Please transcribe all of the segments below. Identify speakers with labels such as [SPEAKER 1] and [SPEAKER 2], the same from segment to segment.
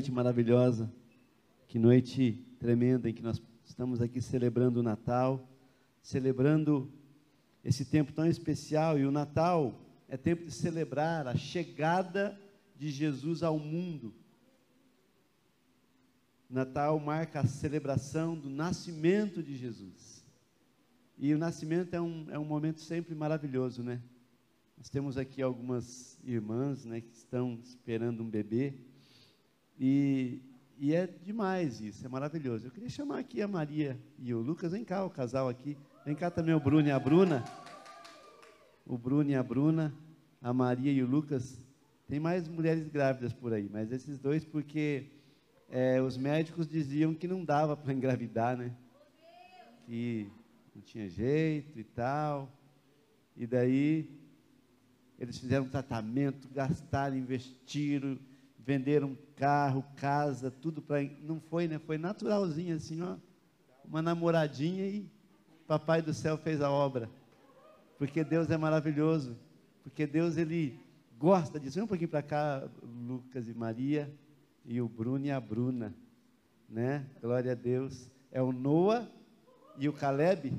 [SPEAKER 1] noite maravilhosa, que noite tremenda em que nós estamos aqui celebrando o Natal, celebrando esse tempo tão especial. E o Natal é tempo de celebrar a chegada de Jesus ao mundo. Natal marca a celebração do nascimento de Jesus. E o nascimento é um, é um momento sempre maravilhoso, né? Nós temos aqui algumas irmãs, né, que estão esperando um bebê. E, e é demais isso, é maravilhoso. Eu queria chamar aqui a Maria e o Lucas. Vem cá, o casal aqui. Vem cá também o Bruno e a Bruna. O Bruno e a Bruna, a Maria e o Lucas. Tem mais mulheres grávidas por aí, mas esses dois porque é, os médicos diziam que não dava para engravidar, né? Que não tinha jeito e tal. E daí eles fizeram tratamento, gastaram, investiram, venderam carro, casa, tudo para. Não foi, né? Foi naturalzinho assim, ó. Uma namoradinha e Papai do céu fez a obra. Porque Deus é maravilhoso. Porque Deus, Ele gosta disso. Vem um pouquinho para cá, Lucas e Maria, e o Bruno e a Bruna. Né? Glória a Deus. É o Noah e o Caleb.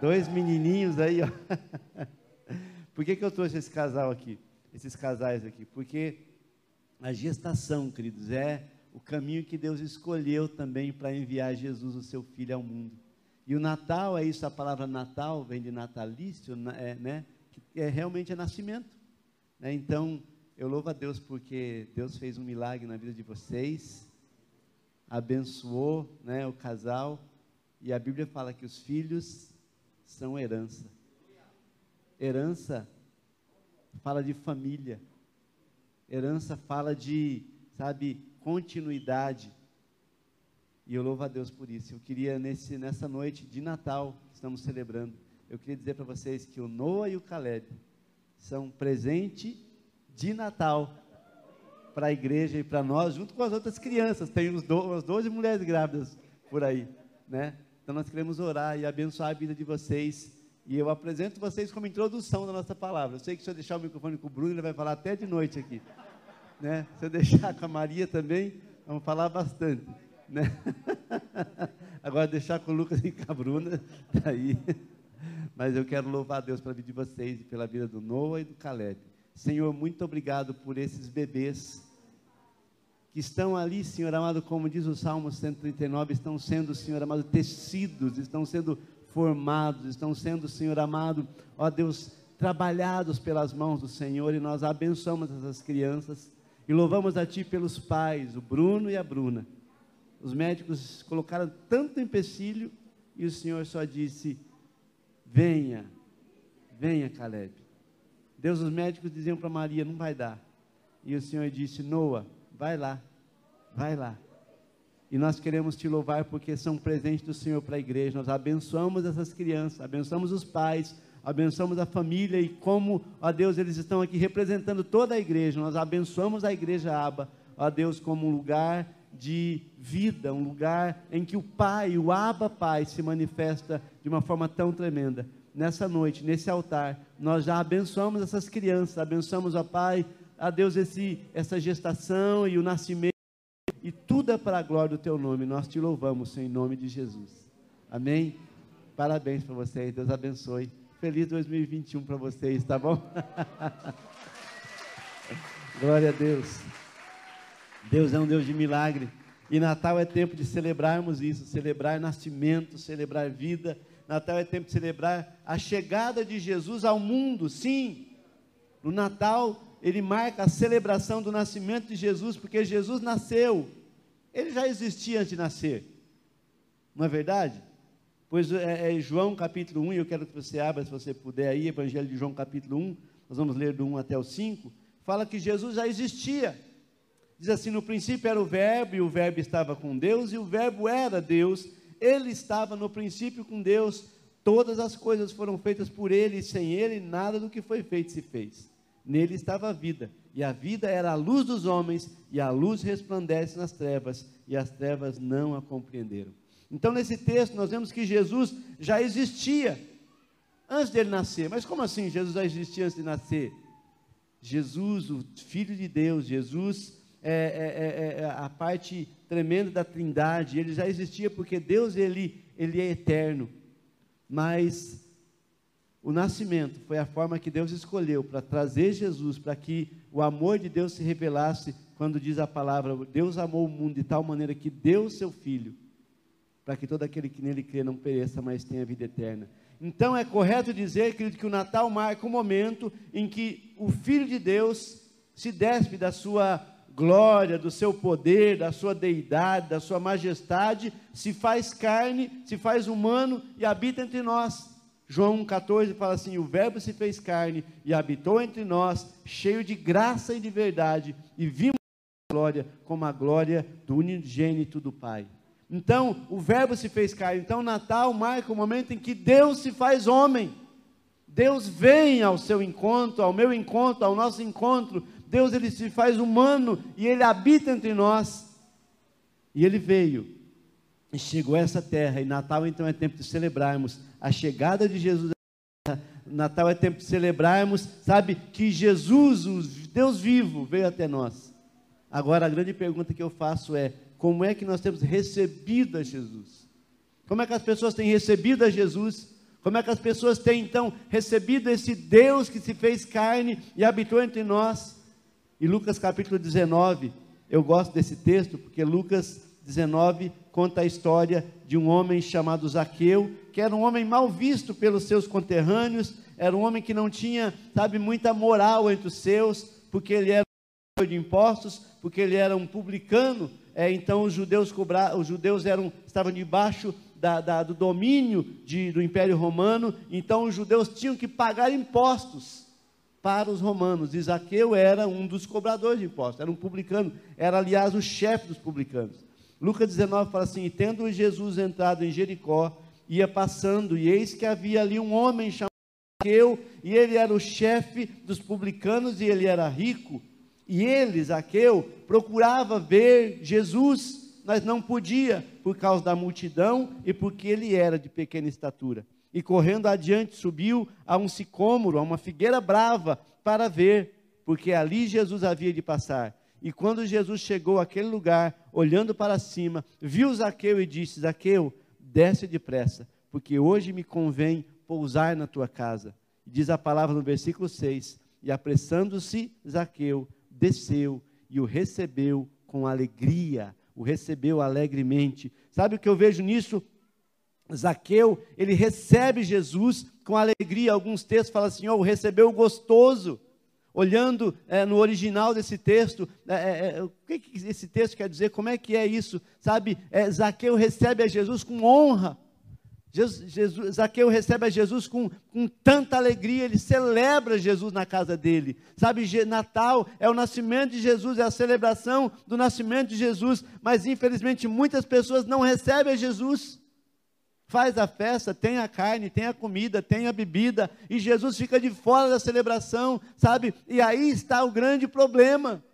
[SPEAKER 1] Dois menininhos aí, ó. Por que, que eu trouxe esse casal aqui? Esses casais aqui? Porque a gestação, queridos, é o caminho que Deus escolheu também para enviar Jesus, o seu filho, ao mundo. E o Natal é isso, a palavra Natal vem de natalício, é, né? Que é, realmente é nascimento. Né? Então, eu louvo a Deus porque Deus fez um milagre na vida de vocês, abençoou né, o casal, e a Bíblia fala que os filhos são herança. Herança fala de família. Herança fala de, sabe, continuidade. E eu louvo a Deus por isso. Eu queria, nesse, nessa noite de Natal que estamos celebrando, eu queria dizer para vocês que o Noah e o Caleb são presente de Natal para a igreja e para nós, junto com as outras crianças. Tem uns do, umas 12 mulheres grávidas por aí, né? Então nós queremos orar e abençoar a vida de vocês e eu apresento vocês como introdução da nossa palavra. Eu sei que se eu deixar o microfone com o Bruno, ele vai falar até de noite aqui. Né? Se eu deixar com a Maria também, vamos falar bastante. Né? Agora deixar com o Lucas e com a Bruna, daí. Mas eu quero louvar a Deus pela vida de vocês e pela vida do Noah e do Caleb. Senhor, muito obrigado por esses bebês que estão ali, Senhor amado, como diz o Salmo 139, estão sendo, Senhor amado, tecidos, estão sendo formados, estão sendo, Senhor amado, ó Deus, trabalhados pelas mãos do Senhor e nós abençoamos essas crianças e louvamos a Ti pelos pais, o Bruno e a Bruna. Os médicos colocaram tanto empecilho e o Senhor só disse: Venha, venha, Caleb. Deus, os médicos diziam para Maria: Não vai dar. E o Senhor disse: Noa, vai lá, vai lá. E nós queremos te louvar porque são presentes do Senhor para a igreja. Nós abençoamos essas crianças, abençoamos os pais, abençoamos a família e como, ó Deus, eles estão aqui representando toda a igreja. Nós abençoamos a igreja Aba, ó Deus, como um lugar de vida, um lugar em que o Pai, o Aba Pai, se manifesta de uma forma tão tremenda. Nessa noite, nesse altar, nós já abençoamos essas crianças, abençoamos, ó Pai, a Deus esse, essa gestação e o nascimento e tudo é para a glória do teu nome. Nós te louvamos, Senhor, em nome de Jesus. Amém? Parabéns para vocês, Deus abençoe. Feliz 2021 para vocês, tá bom? Glória a Deus. Deus é um Deus de milagre. E Natal é tempo de celebrarmos isso, celebrar nascimento, celebrar vida. Natal é tempo de celebrar a chegada de Jesus ao mundo. Sim, no Natal ele marca a celebração do nascimento de Jesus, porque Jesus nasceu, ele já existia antes de nascer, não é verdade? Pois é, é João capítulo 1, e eu quero que você abra, se você puder aí, Evangelho de João capítulo 1, nós vamos ler do 1 até o 5, fala que Jesus já existia, diz assim, no princípio era o verbo, e o verbo estava com Deus, e o verbo era Deus, ele estava no princípio com Deus, todas as coisas foram feitas por ele, e sem ele nada do que foi feito se fez. Nele estava a vida, e a vida era a luz dos homens, e a luz resplandece nas trevas, e as trevas não a compreenderam. Então, nesse texto, nós vemos que Jesus já existia antes dele nascer. Mas como assim Jesus já existia antes de nascer? Jesus, o Filho de Deus, Jesus, é, é, é, é, a parte tremenda da Trindade. Ele já existia porque Deus ele, ele é eterno. Mas o nascimento foi a forma que Deus escolheu para trazer Jesus, para que o amor de Deus se revelasse quando diz a palavra: Deus amou o mundo de tal maneira que deu seu Filho, para que todo aquele que nele crê não pereça, mas tenha vida eterna. Então é correto dizer, querido, que o Natal marca o momento em que o Filho de Deus se despe da sua glória, do seu poder, da sua deidade, da sua majestade, se faz carne, se faz humano e habita entre nós. João 1,14 fala assim: O Verbo se fez carne e habitou entre nós, cheio de graça e de verdade, e vimos a glória como a glória do unigênito do Pai. Então, o Verbo se fez carne. Então, Natal marca o momento em que Deus se faz homem. Deus vem ao seu encontro, ao meu encontro, ao nosso encontro. Deus ele se faz humano e ele habita entre nós. E ele veio chegou a essa terra. E Natal então é tempo de celebrarmos a chegada de Jesus. Natal é tempo de celebrarmos, sabe, que Jesus, o Deus vivo, veio até nós. Agora a grande pergunta que eu faço é: como é que nós temos recebido a Jesus? Como é que as pessoas têm recebido a Jesus? Como é que as pessoas têm então recebido esse Deus que se fez carne e habitou entre nós? E Lucas capítulo 19, eu gosto desse texto porque Lucas 19 conta a história de um homem chamado Zaqueu, que era um homem mal visto pelos seus conterrâneos, era um homem que não tinha, sabe, muita moral entre os seus, porque ele era de impostos, porque ele era um publicano, é, então os judeus cobrar, os judeus eram estavam debaixo da, da, do domínio de, do Império Romano, então os judeus tinham que pagar impostos para os romanos. E Zaqueu era um dos cobradores de impostos, era um publicano, era aliás o chefe dos publicanos. Lucas 19 fala assim: tendo Jesus entrado em Jericó, ia passando, e eis que havia ali um homem chamado Zaqueu, e ele era o chefe dos publicanos, e ele era rico. E ele, Zaqueu, procurava ver Jesus, mas não podia, por causa da multidão e porque ele era de pequena estatura. E correndo adiante, subiu a um sicômoro, a uma figueira brava, para ver, porque ali Jesus havia de passar. E quando Jesus chegou àquele lugar, olhando para cima, viu Zaqueu e disse: Zaqueu, desce depressa, porque hoje me convém pousar na tua casa. Diz a palavra no versículo 6: E apressando-se Zaqueu, desceu e o recebeu com alegria, o recebeu alegremente. Sabe o que eu vejo nisso? Zaqueu, ele recebe Jesus com alegria. Alguns textos falam assim: oh, o recebeu gostoso. Olhando é, no original desse texto, é, é, o que, que, esse texto quer dizer? Como é que é isso? Sabe, Zaqueu recebe a Jesus com honra. Jesus, Jesus, Zaqueu recebe a Jesus com, com tanta alegria, ele celebra Jesus na casa dele. Sabe, Natal é o nascimento de Jesus, é a celebração do nascimento de Jesus, mas infelizmente muitas pessoas não recebem a Jesus. Faz a festa, tem a carne, tem a comida, tem a bebida, e Jesus fica de fora da celebração, sabe? E aí está o grande problema.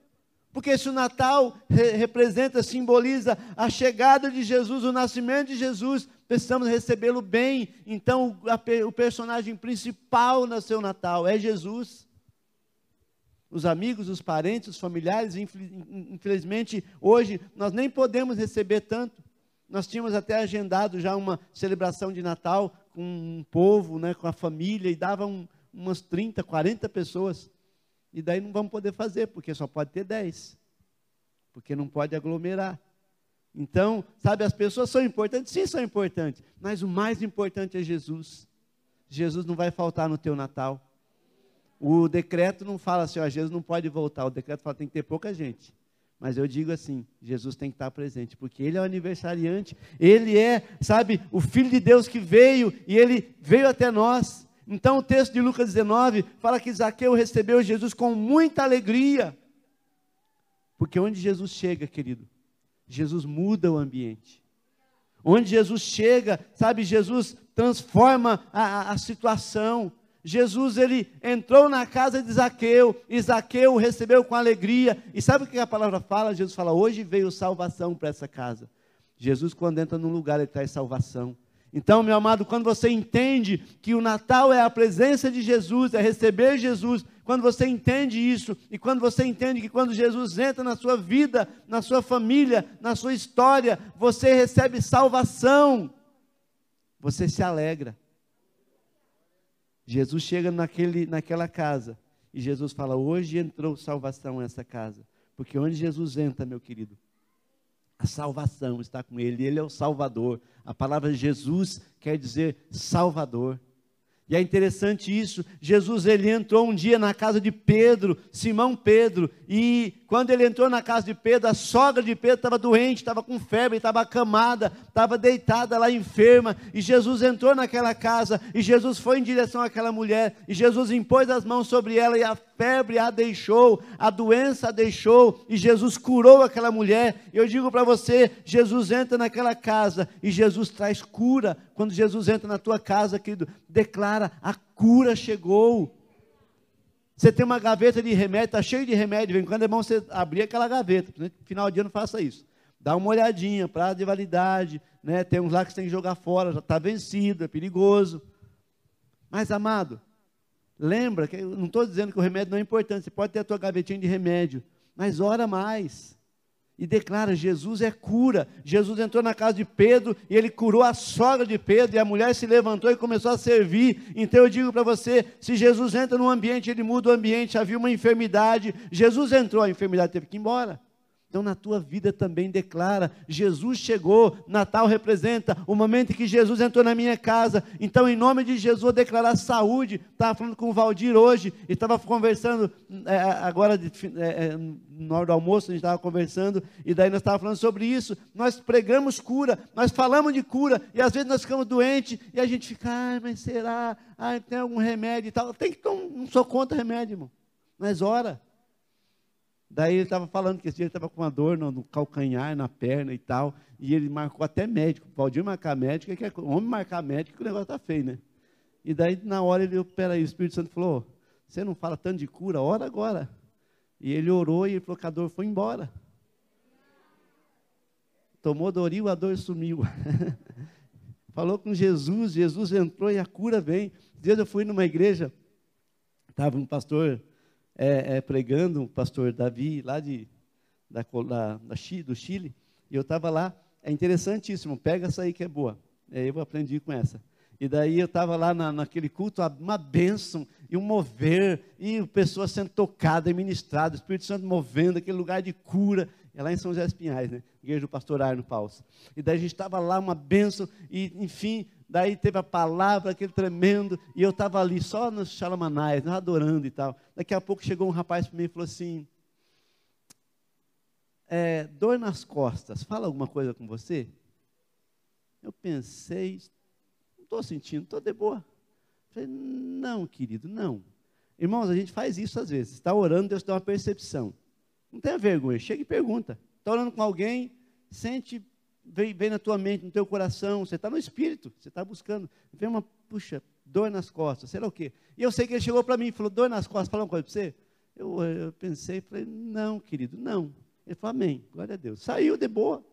[SPEAKER 1] Porque se o Natal re representa, simboliza a chegada de Jesus, o nascimento de Jesus, precisamos recebê-lo bem. Então, a, o personagem principal no seu Natal é Jesus. Os amigos, os parentes, os familiares, infelizmente, hoje nós nem podemos receber tanto. Nós tínhamos até agendado já uma celebração de Natal com um povo, né, com a família, e davam umas 30, 40 pessoas. E daí não vamos poder fazer, porque só pode ter 10. Porque não pode aglomerar. Então, sabe, as pessoas são importantes? Sim, são importantes. Mas o mais importante é Jesus. Jesus não vai faltar no teu Natal. O decreto não fala assim, ó, Jesus não pode voltar. O decreto fala que tem que ter pouca gente. Mas eu digo assim: Jesus tem que estar presente, porque Ele é o aniversariante, Ele é, sabe, o Filho de Deus que veio e Ele veio até nós. Então o texto de Lucas 19 fala que Zaqueu recebeu Jesus com muita alegria. Porque onde Jesus chega, querido, Jesus muda o ambiente. Onde Jesus chega, sabe, Jesus transforma a, a situação. Jesus ele entrou na casa de Zaqueu, e Zaqueu o recebeu com alegria. E sabe o que a palavra fala? Jesus fala: hoje veio salvação para essa casa. Jesus, quando entra num lugar, ele traz salvação. Então, meu amado, quando você entende que o Natal é a presença de Jesus, é receber Jesus quando você entende isso, e quando você entende que quando Jesus entra na sua vida, na sua família, na sua história, você recebe salvação, você se alegra. Jesus chega naquele, naquela casa e Jesus fala: Hoje entrou salvação nessa casa. Porque onde Jesus entra, meu querido, a salvação está com ele, ele é o Salvador. A palavra Jesus quer dizer Salvador. E é interessante isso. Jesus ele entrou um dia na casa de Pedro, Simão Pedro, e quando ele entrou na casa de Pedro, a sogra de Pedro estava doente, estava com febre, estava acamada, estava deitada lá enferma, e Jesus entrou naquela casa, e Jesus foi em direção àquela mulher, e Jesus impôs as mãos sobre ela, e a febre a deixou, a doença a deixou, e Jesus curou aquela mulher. Eu digo para você: Jesus entra naquela casa, e Jesus traz cura. Quando Jesus entra na tua casa, querido, declara: a cura chegou. Você tem uma gaveta de remédio, está cheio de remédio, vem quando é bom você abrir aquela gaveta. No final de ano faça isso. Dá uma olhadinha, prazo de validade, né? tem uns lá que você tem que jogar fora, já está vencido, é perigoso. Mas, amado, lembra que eu não estou dizendo que o remédio não é importante, você pode ter a tua gavetinha de remédio, mas ora mais e declara: Jesus é cura. Jesus entrou na casa de Pedro e ele curou a sogra de Pedro, e a mulher se levantou e começou a servir. Então eu digo para você: se Jesus entra num ambiente, ele muda o ambiente. Havia uma enfermidade, Jesus entrou, a enfermidade teve que ir embora. Então, na tua vida também declara: Jesus chegou, Natal representa o momento em que Jesus entrou na minha casa. Então, em nome de Jesus, vou declarar saúde. Estava falando com o Valdir hoje, e estava conversando é, agora, de, é, é, na hora do almoço, a gente estava conversando, e daí nós estávamos falando sobre isso. Nós pregamos cura, nós falamos de cura, e às vezes nós ficamos doentes, e a gente fica, ai, mas será? Ai, tem algum remédio e tal. Tem que, não, não sou contra remédio, irmão. Mas ora. Daí ele estava falando que esse dia ele estava com uma dor no, no, calcanhar, na perna e tal, e ele marcou até médico. Valdir marcar médico, que é homem marcar médico, que o negócio está feio, né? E daí, na hora, ele, peraí, o Espírito Santo falou, você não fala tanto de cura, ora agora. E ele orou e ele falou que a dor foi embora. Tomou Doril, a dor sumiu. Falou com Jesus, Jesus entrou e a cura vem. Dias eu fui numa igreja, estava um pastor é, é, pregando, o pastor Davi, lá de, da, da, da do Chile, e eu estava lá, é interessantíssimo, pega essa aí que é boa, é, eu aprendi com essa. E daí eu estava lá na, naquele culto, uma bênção e um mover, e pessoas sendo tocadas e ministradas, o Espírito Santo movendo, aquele lugar de cura, é lá em São José dos Pinhais, né? Igreja do pastor Arno Paus. E daí a gente estava lá, uma bênção, e enfim, daí teve a palavra, aquele tremendo, e eu estava ali só nos xalamanais, adorando e tal. Daqui a pouco chegou um rapaz para mim e falou assim: é, dor nas costas, fala alguma coisa com você? Eu pensei, não estou sentindo, estou de boa. Falei, não, querido, não. Irmãos, a gente faz isso às vezes. Está orando, Deus dá uma percepção. Não tenha vergonha, chega e pergunta. Está orando com alguém, sente vem, vem na tua mente, no teu coração, você está no espírito, você está buscando, vem uma, puxa, dor nas costas, sei lá o quê. E eu sei que ele chegou para mim e falou, dor nas costas, fala uma coisa para você. Eu, eu pensei, falei, não, querido, não. Ele falou, amém, glória a Deus. Saiu de boa.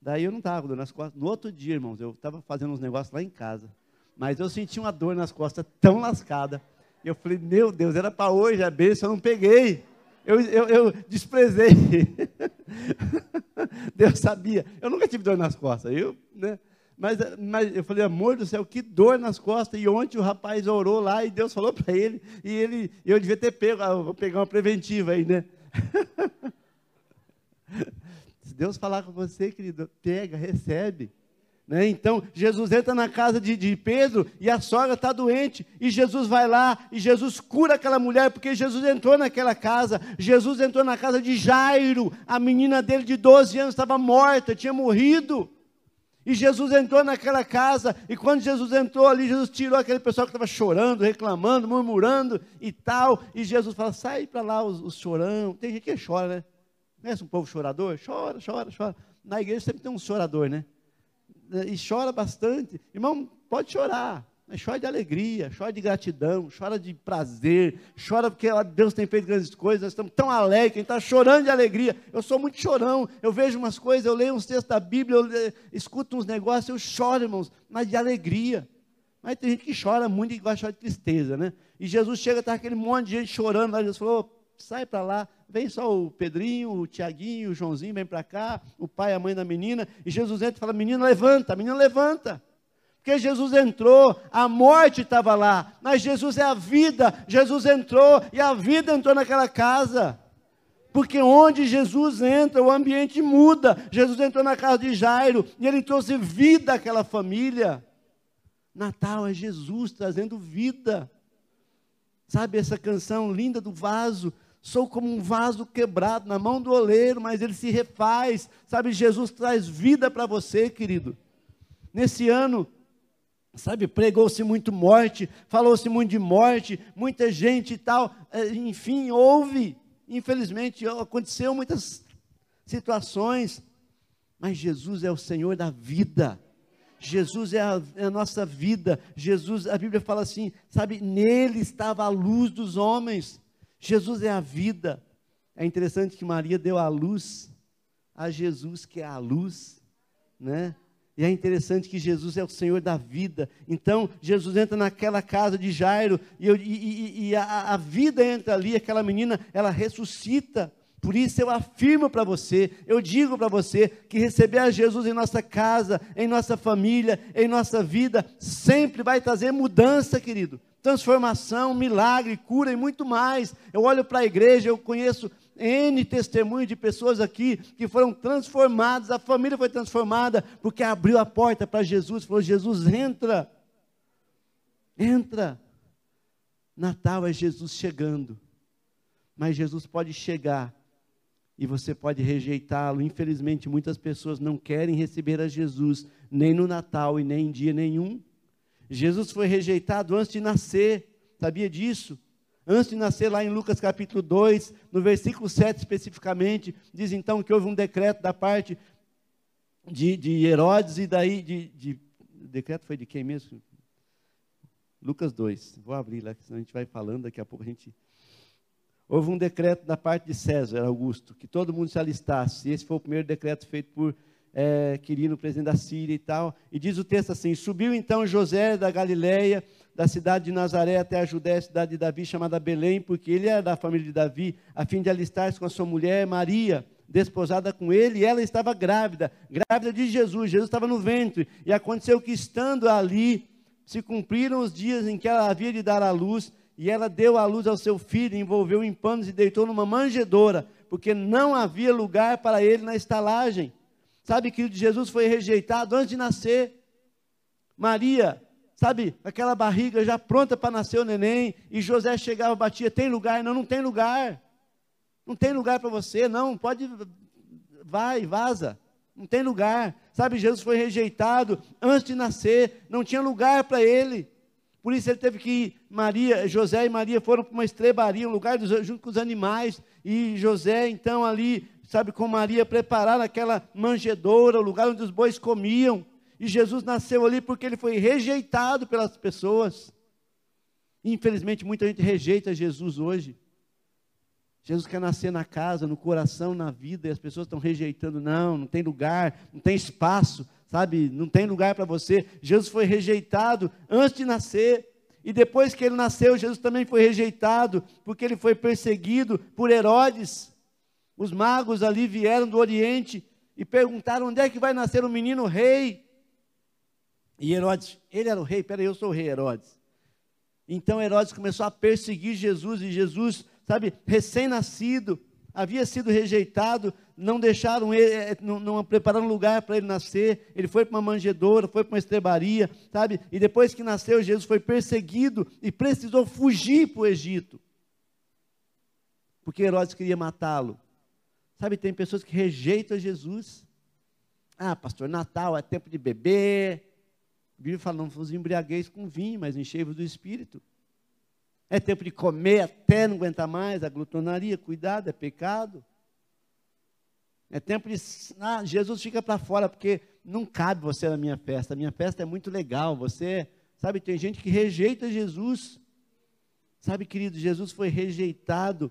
[SPEAKER 1] Daí eu não estava com dor nas costas. No outro dia, irmãos, eu estava fazendo uns negócios lá em casa. Mas eu senti uma dor nas costas tão lascada. Eu falei, meu Deus, era para hoje a bênção, eu não peguei. Eu, eu, eu desprezei. Deus sabia. Eu nunca tive dor nas costas. Eu, né? Mas, mas eu falei, amor do céu, que dor nas costas. E ontem o rapaz orou lá e Deus falou para ele. E ele, eu devia ter pego, ah, vou pegar uma preventiva aí, né? Se Deus falar com você, querido, pega, recebe. Né? Então, Jesus entra na casa de, de Pedro e a sogra está doente. E Jesus vai lá e Jesus cura aquela mulher, porque Jesus entrou naquela casa. Jesus entrou na casa de Jairo. A menina dele de 12 anos estava morta, tinha morrido. E Jesus entrou naquela casa, e quando Jesus entrou ali, Jesus tirou aquele pessoal que estava chorando, reclamando, murmurando e tal. E Jesus fala: sai para lá os, os chorão. Tem gente que chora, né? Conhece um povo chorador? Chora, chora, chora. Na igreja sempre tem um chorador, né? E chora bastante, irmão, pode chorar. Mas chora de alegria, chora de gratidão, chora de prazer, chora porque Deus tem feito grandes coisas, nós estamos tão alegres, quem está chorando de alegria. Eu sou muito chorão, eu vejo umas coisas, eu leio uns textos da Bíblia, eu escuto uns negócios, eu choro, irmãos, mas de alegria. Mas tem gente que chora muito e gosta de tristeza, né? E Jesus chega, está aquele monte de gente chorando lá. Jesus falou: sai para lá, vem só o Pedrinho, o Tiaguinho, o Joãozinho, vem para cá, o pai a mãe da menina. E Jesus entra e fala: menina, levanta, menina, levanta. Porque Jesus entrou, a morte estava lá, mas Jesus é a vida. Jesus entrou e a vida entrou naquela casa. Porque onde Jesus entra, o ambiente muda. Jesus entrou na casa de Jairo e ele trouxe vida àquela família. Natal é Jesus trazendo vida. Sabe essa canção linda do vaso? Sou como um vaso quebrado na mão do oleiro, mas ele se refaz. Sabe, Jesus traz vida para você, querido. Nesse ano, sabe, pregou-se muito morte, falou-se muito de morte, muita gente e tal. Eh, enfim, houve. Infelizmente, aconteceu muitas situações, mas Jesus é o Senhor da vida. Jesus é a, é a, nossa vida. Jesus, a Bíblia fala assim, sabe, nele estava a luz dos homens. Jesus é a vida. É interessante que Maria deu a luz a Jesus, que é a luz, né? E é interessante que Jesus é o Senhor da vida. Então, Jesus entra naquela casa de Jairo e, eu, e, e, a, a, vida entra ali, aquela menina, ela ressuscita. Por isso eu afirmo para você, eu digo para você que receber a Jesus em nossa casa, em nossa família, em nossa vida, sempre vai trazer mudança, querido. Transformação, milagre, cura e muito mais. Eu olho para a igreja, eu conheço N testemunhos de pessoas aqui que foram transformadas, a família foi transformada, porque abriu a porta para Jesus, falou: Jesus, entra, entra. Natal é Jesus chegando, mas Jesus pode chegar e você pode rejeitá-lo. Infelizmente, muitas pessoas não querem receber a Jesus, nem no Natal e nem em dia nenhum. Jesus foi rejeitado antes de nascer, sabia disso? Antes de nascer, lá em Lucas capítulo 2, no versículo 7 especificamente, diz então que houve um decreto da parte de, de Herodes e daí de, de. O decreto foi de quem mesmo? Lucas 2. Vou abrir lá, senão a gente vai falando, daqui a pouco a gente. Houve um decreto da parte de César Augusto, que todo mundo se alistasse. Esse foi o primeiro decreto feito por é, Quirino, presidente da Síria e tal. E diz o texto assim: Subiu então José da Galileia da cidade de Nazaré até a Judéia, cidade de Davi, chamada Belém, porque ele era da família de Davi, a fim de alistar-se com a sua mulher Maria, desposada com ele, e ela estava grávida, grávida de Jesus, Jesus estava no ventre, e aconteceu que estando ali, se cumpriram os dias em que ela havia de dar à luz, e ela deu à luz ao seu filho, envolveu em panos e deitou numa manjedoura, porque não havia lugar para ele na estalagem. Sabe que Jesus foi rejeitado antes de nascer. Maria sabe, aquela barriga já pronta para nascer o neném, e José chegava, batia, tem lugar? Não, não tem lugar. Não tem lugar para você, não, pode, vai, vaza. Não tem lugar. Sabe, Jesus foi rejeitado antes de nascer, não tinha lugar para ele. Por isso ele teve que ir, Maria, José e Maria foram para uma estrebaria, um lugar dos, junto com os animais, e José então ali, sabe, com Maria prepararam aquela manjedoura, o lugar onde os bois comiam, e Jesus nasceu ali porque ele foi rejeitado pelas pessoas. Infelizmente, muita gente rejeita Jesus hoje. Jesus quer nascer na casa, no coração, na vida, e as pessoas estão rejeitando. Não, não tem lugar, não tem espaço, sabe? Não tem lugar para você. Jesus foi rejeitado antes de nascer. E depois que ele nasceu, Jesus também foi rejeitado, porque ele foi perseguido por Herodes. Os magos ali vieram do Oriente e perguntaram: onde é que vai nascer o menino rei? E Herodes, ele era o rei, peraí, eu sou o rei Herodes. Então Herodes começou a perseguir Jesus, e Jesus, sabe, recém-nascido, havia sido rejeitado, não deixaram ele, eh, não, não prepararam lugar para ele nascer, ele foi para uma manjedoura, foi para uma estrebaria, sabe, e depois que nasceu, Jesus foi perseguido e precisou fugir para o Egito, porque Herodes queria matá-lo. Sabe, tem pessoas que rejeitam Jesus. Ah, pastor, Natal é tempo de beber, a Bíblia fala, não vos embriagueis com vinho, mas enchei-vos do Espírito. É tempo de comer até não aguentar mais, a glutonaria, cuidado, é pecado. É tempo de. Ah, Jesus fica para fora, porque não cabe você na minha festa. A minha festa é muito legal. Você, sabe, tem gente que rejeita Jesus. Sabe, querido, Jesus foi rejeitado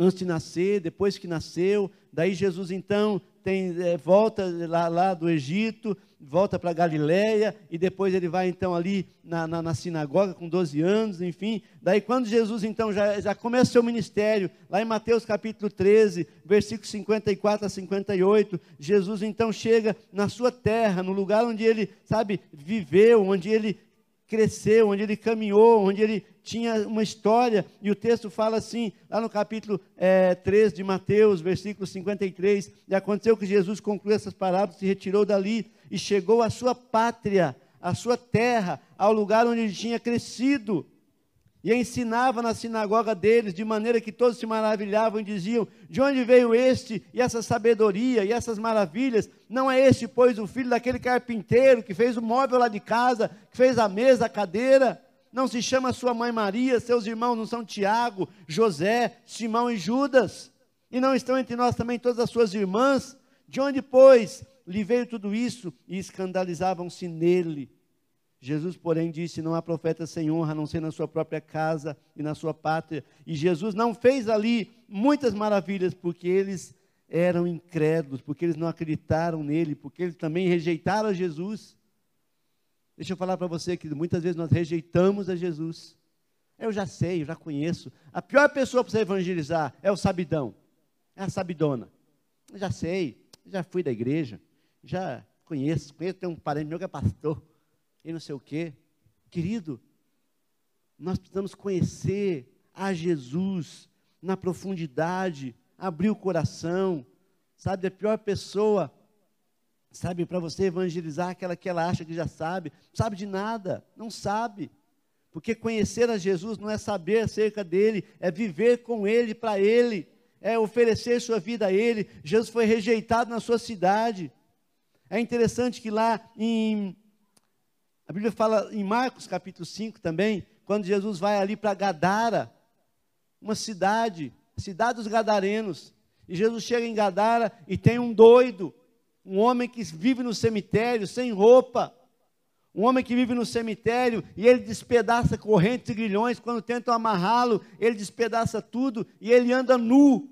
[SPEAKER 1] antes de nascer, depois que nasceu. Daí Jesus então tem, é, volta lá, lá do Egito, volta para Galiléia e depois ele vai então ali na, na, na, sinagoga com 12 anos, enfim. Daí quando Jesus então já, já começa o seu ministério, lá em Mateus capítulo 13, versículos 54 a 58, Jesus então chega na sua terra, no lugar onde ele, sabe, viveu, onde ele cresceu, onde ele caminhou, onde ele tinha uma história, e o texto fala assim, lá no capítulo é, 3 de Mateus, versículo 53, e aconteceu que Jesus concluiu essas palavras, se retirou dali e chegou à sua pátria, à sua terra, ao lugar onde ele tinha crescido e ensinava na sinagoga deles, de maneira que todos se maravilhavam e diziam: De onde veio este e essa sabedoria e essas maravilhas? Não é este, pois, o filho daquele carpinteiro que fez o móvel lá de casa, que fez a mesa, a cadeira? Não se chama sua mãe Maria, seus irmãos não são Tiago, José, Simão e Judas? E não estão entre nós também todas as suas irmãs? De onde, pois, lhe veio tudo isso? E escandalizavam-se nele. Jesus, porém, disse: Não há profeta sem honra, a não ser na sua própria casa e na sua pátria. E Jesus não fez ali muitas maravilhas, porque eles eram incrédulos, porque eles não acreditaram nele, porque eles também rejeitaram Jesus. Deixa eu falar para você que muitas vezes nós rejeitamos a Jesus. Eu já sei, eu já conheço. A pior pessoa para você evangelizar é o sabidão, é a sabidona. Eu já sei, já fui da igreja, já conheço, conheço, tem um parente meu que é pastor e não sei o quê. Querido, nós precisamos conhecer a Jesus na profundidade, abrir o coração, sabe? A pior pessoa, sabe, para você evangelizar aquela que ela acha que já sabe, não sabe de nada, não sabe. Porque conhecer a Jesus não é saber acerca dele, é viver com ele, para ele, é oferecer sua vida a ele. Jesus foi rejeitado na sua cidade. É interessante que lá em a Bíblia fala em Marcos capítulo 5 também, quando Jesus vai ali para Gadara, uma cidade, cidade dos Gadarenos. E Jesus chega em Gadara e tem um doido, um homem que vive no cemitério sem roupa. Um homem que vive no cemitério e ele despedaça correntes e grilhões, quando tentam amarrá-lo, ele despedaça tudo e ele anda nu.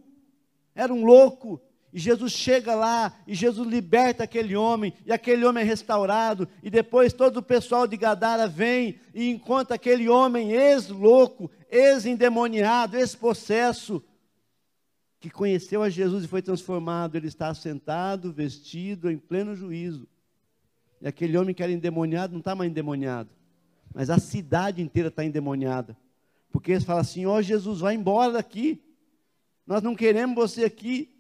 [SPEAKER 1] Era um louco, e Jesus chega lá, e Jesus liberta aquele homem, e aquele homem é restaurado, e depois todo o pessoal de Gadara vem e encontra aquele homem ex-louco, ex-endemoniado, ex-possesso, que conheceu a Jesus e foi transformado. Ele está sentado, vestido, em pleno juízo. E aquele homem que era endemoniado não está mais endemoniado, mas a cidade inteira está endemoniada, porque eles falam assim: Ó oh, Jesus, vai embora daqui, nós não queremos você aqui.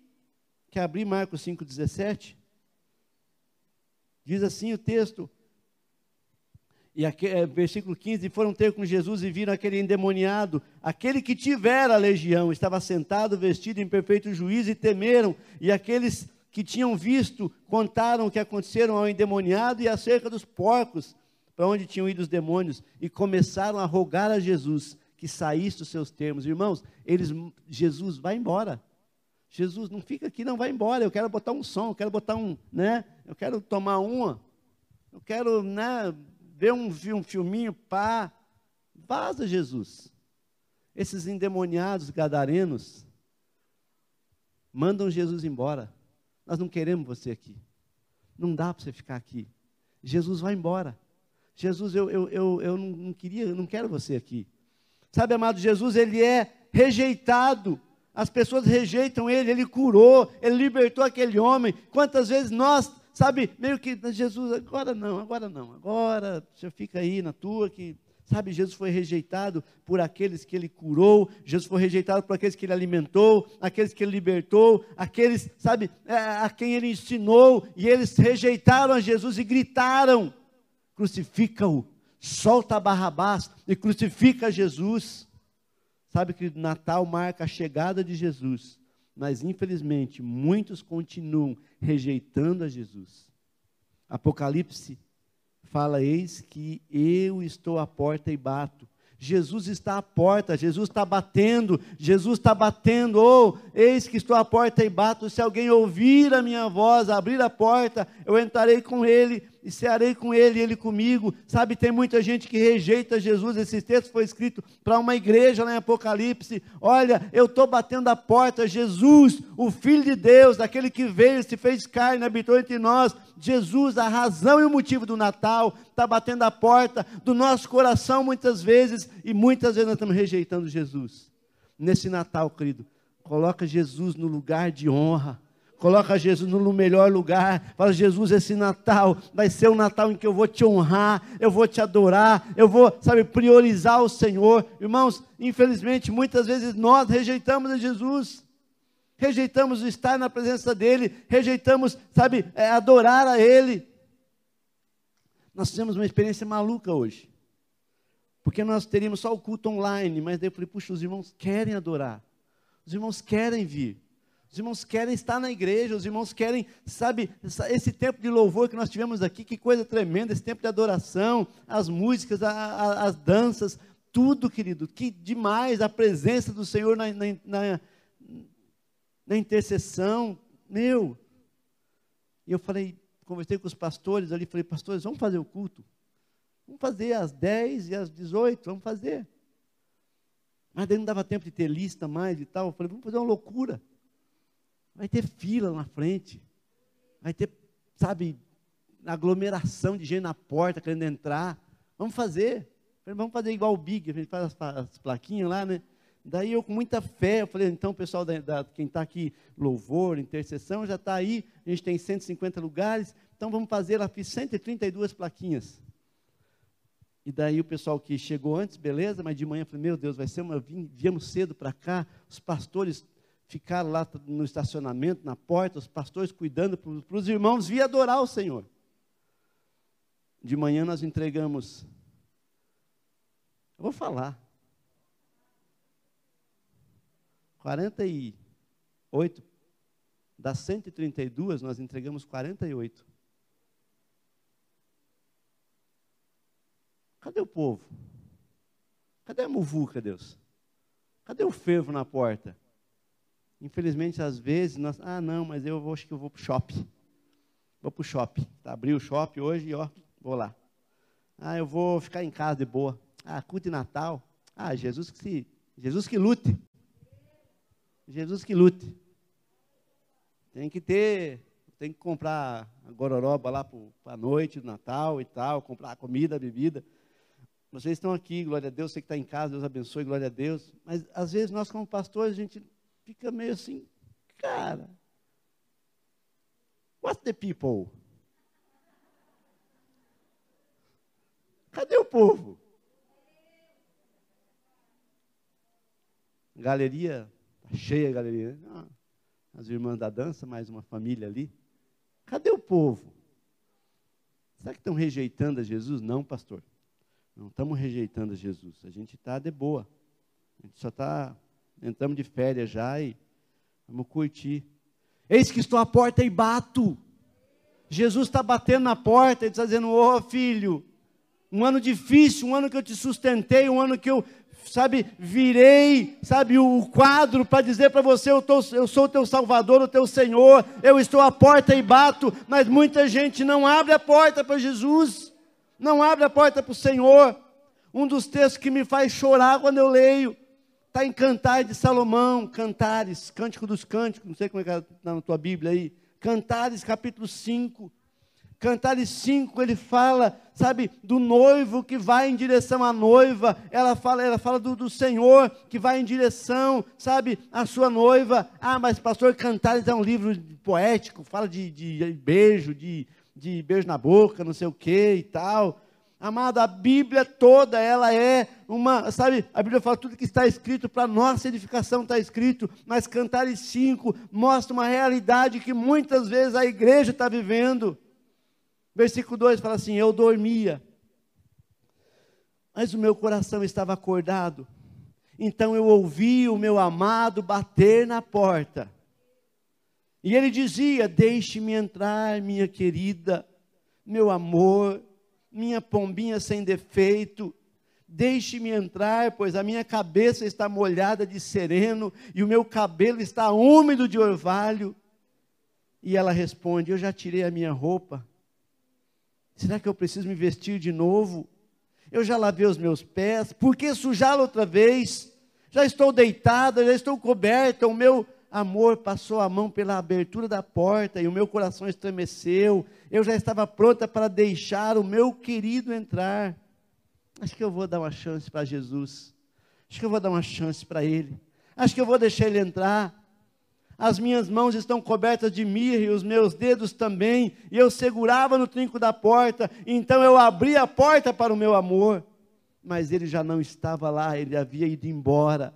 [SPEAKER 1] Quer abrir Marcos 5,17? Diz assim o texto. E aqui, é, versículo 15: Foram ter com Jesus e viram aquele endemoniado, aquele que tivera a legião, estava sentado, vestido em perfeito juízo, e temeram. E aqueles que tinham visto contaram o que aconteceram ao endemoniado e acerca dos porcos, para onde tinham ido os demônios, e começaram a rogar a Jesus que saísse dos seus termos. Irmãos, eles, Jesus vai embora. Jesus, não fica aqui, não vai embora. Eu quero botar um som, eu quero botar um, né? Eu quero tomar uma. Eu quero, né, ver um, um filminho, pá. Vaza, Jesus. Esses endemoniados gadarenos mandam Jesus embora. Nós não queremos você aqui. Não dá para você ficar aqui. Jesus vai embora. Jesus, eu, eu, eu, eu não, não queria, eu não quero você aqui. Sabe, amado, Jesus, ele é rejeitado as pessoas rejeitam ele, ele curou, ele libertou aquele homem. Quantas vezes nós, sabe, meio que, Jesus, agora não, agora não, agora você fica aí na tua, que, sabe, Jesus foi rejeitado por aqueles que ele curou, Jesus foi rejeitado por aqueles que ele alimentou, aqueles que ele libertou, aqueles, sabe, é, a quem ele ensinou, e eles rejeitaram a Jesus e gritaram: crucifica-o, solta Barrabás e crucifica Jesus. Sabe que Natal marca a chegada de Jesus, mas infelizmente muitos continuam rejeitando a Jesus. Apocalipse fala: Eis que eu estou à porta e bato. Jesus está à porta, Jesus está batendo, Jesus está batendo, oh, eis que estou à porta e bato, se alguém ouvir a minha voz, abrir a porta, eu entrarei com ele e cearei com ele, ele comigo. Sabe, tem muita gente que rejeita Jesus. Esse texto foi escrito para uma igreja lá em Apocalipse. Olha, eu estou batendo a porta. Jesus, o Filho de Deus, aquele que veio, se fez carne, habitou entre nós. Jesus, a razão e o motivo do Natal, está batendo a porta do nosso coração muitas vezes, e muitas vezes nós estamos rejeitando Jesus. Nesse Natal, querido, coloca Jesus no lugar de honra Coloca Jesus no melhor lugar. Fala, Jesus, esse Natal vai ser um Natal em que eu vou te honrar, eu vou te adorar, eu vou, sabe, priorizar o Senhor. Irmãos, infelizmente, muitas vezes nós rejeitamos a Jesus. Rejeitamos estar na presença dEle, rejeitamos, sabe, é, adorar a Ele. Nós fizemos uma experiência maluca hoje. Porque nós teríamos só o culto online, mas daí eu falei, puxa, os irmãos querem adorar. Os irmãos querem vir. Os irmãos querem estar na igreja, os irmãos querem, sabe, esse tempo de louvor que nós tivemos aqui, que coisa tremenda, esse tempo de adoração, as músicas, a, a, as danças, tudo, querido, que demais a presença do Senhor na, na, na, na intercessão, meu. E eu falei, conversei com os pastores ali, falei, pastores, vamos fazer o culto? Vamos fazer às 10 e às 18, vamos fazer. Mas daí não dava tempo de ter lista mais e tal. Eu falei, vamos fazer uma loucura. Vai ter fila na frente. Vai ter, sabe, aglomeração de gente na porta querendo entrar. Vamos fazer. Vamos fazer igual o Big, a gente faz as, as plaquinhas lá, né? Daí eu com muita fé, eu falei, então pessoal, da, da quem está aqui, louvor, intercessão, já está aí, a gente tem 150 lugares, então vamos fazer, lá fiz 132 plaquinhas. E daí o pessoal que chegou antes, beleza, mas de manhã eu falei, meu Deus, vai ser uma, viemos cedo para cá, os pastores ficaram lá no estacionamento, na porta, os pastores cuidando para os irmãos vir adorar o Senhor. De manhã nós entregamos. Eu vou falar. 48. Das 132, nós entregamos 48. Cadê o povo? Cadê a muvuca, Deus? Cadê o fervo na porta? Infelizmente, às vezes, nós, ah, não, mas eu vou, acho que eu vou para o shopping. Vou para o shopping. Tá, abri o shopping hoje e ó, vou lá. Ah, eu vou ficar em casa de boa. Ah, culto de Natal. Ah, Jesus que se, Jesus que lute. Jesus que lute. Tem que ter, tem que comprar a gororoba lá para a noite do Natal e tal, comprar comida, bebida. Vocês estão aqui, glória a Deus, você que está em casa, Deus abençoe, glória a Deus. Mas às vezes nós, como pastores, a gente fica meio assim, cara, what's the people? Cadê o povo? Galeria, tá cheia a galeria. Né? Ah, as irmãs da dança, mais uma família ali. Cadê o povo? Será que estão rejeitando a Jesus? Não, pastor. Não estamos rejeitando a Jesus. A gente está de boa. A gente só está entramos de férias já e vamos curtir. Eis que estou à porta e bato. Jesus está batendo na porta e está dizendo: Ô oh, filho, um ano difícil, um ano que eu te sustentei, um ano que eu, sabe, virei, sabe, o quadro para dizer para você: eu, tô, eu sou o teu Salvador, o teu Senhor, eu estou à porta e bato, mas muita gente não abre a porta para Jesus, não abre a porta para o Senhor. Um dos textos que me faz chorar quando eu leio Está em Cantares de Salomão, Cantares, Cântico dos Cânticos, não sei como é que está na tua Bíblia aí. Cantares, capítulo 5. Cantares 5, ele fala, sabe, do noivo que vai em direção à noiva. Ela fala, ela fala do, do Senhor que vai em direção, sabe, à sua noiva. Ah, mas pastor, Cantares é um livro poético, fala de, de beijo, de, de beijo na boca, não sei o que e tal. Amado, a Bíblia toda, ela é uma, sabe, a Bíblia fala tudo que está escrito, para nossa edificação está escrito, mas Cantares 5 mostra uma realidade que muitas vezes a igreja está vivendo. Versículo 2 fala assim: Eu dormia, mas o meu coração estava acordado, então eu ouvi o meu amado bater na porta, e ele dizia: Deixe-me entrar, minha querida, meu amor, minha pombinha sem defeito, deixe-me entrar, pois a minha cabeça está molhada de sereno e o meu cabelo está úmido de orvalho. E ela responde: Eu já tirei a minha roupa, Será que eu preciso me vestir de novo? Eu já lavei os meus pés, por que sujá-lo outra vez? Já estou deitada, já estou coberta, o meu amor passou a mão pela abertura da porta e o meu coração estremeceu. Eu já estava pronta para deixar o meu querido entrar. Acho que eu vou dar uma chance para Jesus. Acho que eu vou dar uma chance para Ele. Acho que eu vou deixar Ele entrar. As minhas mãos estão cobertas de mirra e os meus dedos também. E eu segurava no trinco da porta. Então eu abri a porta para o meu amor. Mas ele já não estava lá, ele havia ido embora.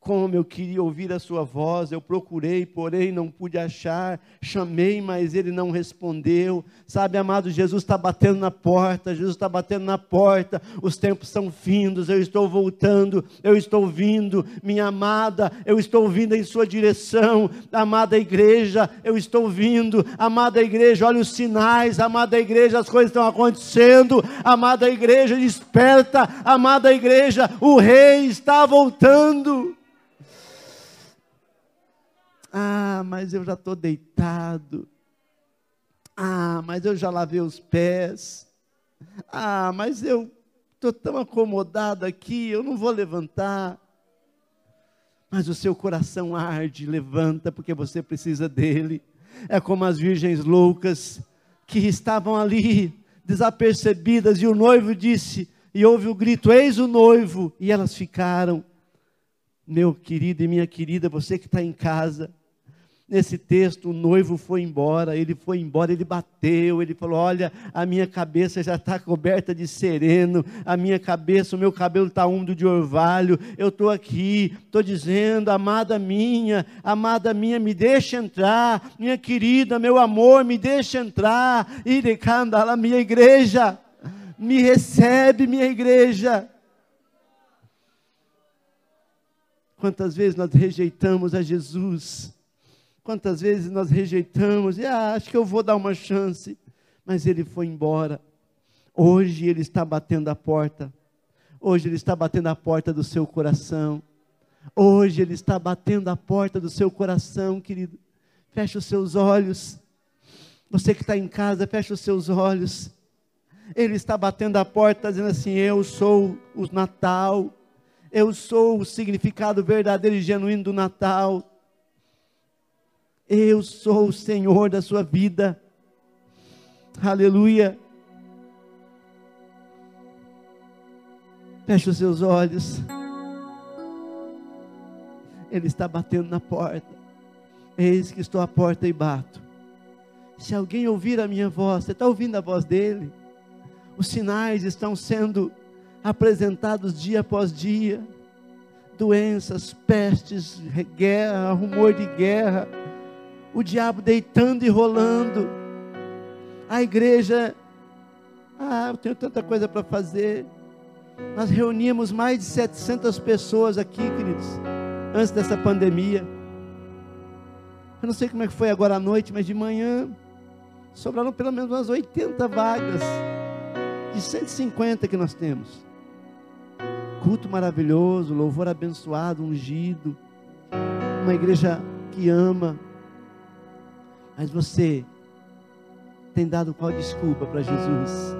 [SPEAKER 1] Como eu queria ouvir a sua voz, eu procurei, porém não pude achar. Chamei, mas ele não respondeu. Sabe, amado, Jesus está batendo na porta, Jesus está batendo na porta. Os tempos são findos, eu estou voltando, eu estou vindo. Minha amada, eu estou vindo em sua direção. Amada igreja, eu estou vindo. Amada igreja, olha os sinais. Amada igreja, as coisas estão acontecendo. Amada igreja, desperta. Amada igreja, o rei está voltando. Ah, mas eu já estou deitado. Ah, mas eu já lavei os pés. Ah, mas eu estou tão acomodado aqui, eu não vou levantar. Mas o seu coração arde, levanta, porque você precisa dele. É como as virgens loucas que estavam ali, desapercebidas, e o noivo disse, e houve o grito: Eis o noivo, e elas ficaram. Meu querido e minha querida, você que está em casa, Nesse texto, o noivo foi embora, ele foi embora, ele bateu, ele falou: Olha, a minha cabeça já está coberta de sereno, a minha cabeça, o meu cabelo está úmido de orvalho, eu estou aqui, estou dizendo, amada minha, amada minha, me deixa entrar, minha querida, meu amor, me deixa entrar, lá, minha igreja, me recebe, minha igreja. Quantas vezes nós rejeitamos a Jesus? Quantas vezes nós rejeitamos e ah, acho que eu vou dar uma chance, mas ele foi embora. Hoje ele está batendo a porta. Hoje ele está batendo a porta do seu coração. Hoje ele está batendo a porta do seu coração, querido. Feche os seus olhos. Você que está em casa, feche os seus olhos. Ele está batendo a porta, dizendo assim: Eu sou o Natal. Eu sou o significado verdadeiro e genuíno do Natal. Eu sou o Senhor da sua vida. Aleluia. Feche os seus olhos. Ele está batendo na porta. Eis que estou à porta e bato. Se alguém ouvir a minha voz, você está ouvindo a voz dele? Os sinais estão sendo apresentados dia após dia. Doenças, pestes, guerra, rumor de guerra o diabo deitando e rolando. A igreja, ah, eu tenho tanta coisa para fazer. Nós reuníamos mais de 700 pessoas aqui, queridos, antes dessa pandemia. Eu não sei como é que foi agora à noite, mas de manhã sobraram pelo menos umas 80 vagas de 150 que nós temos. Culto maravilhoso, louvor abençoado, ungido. Uma igreja que ama, mas você tem dado qual desculpa para Jesus?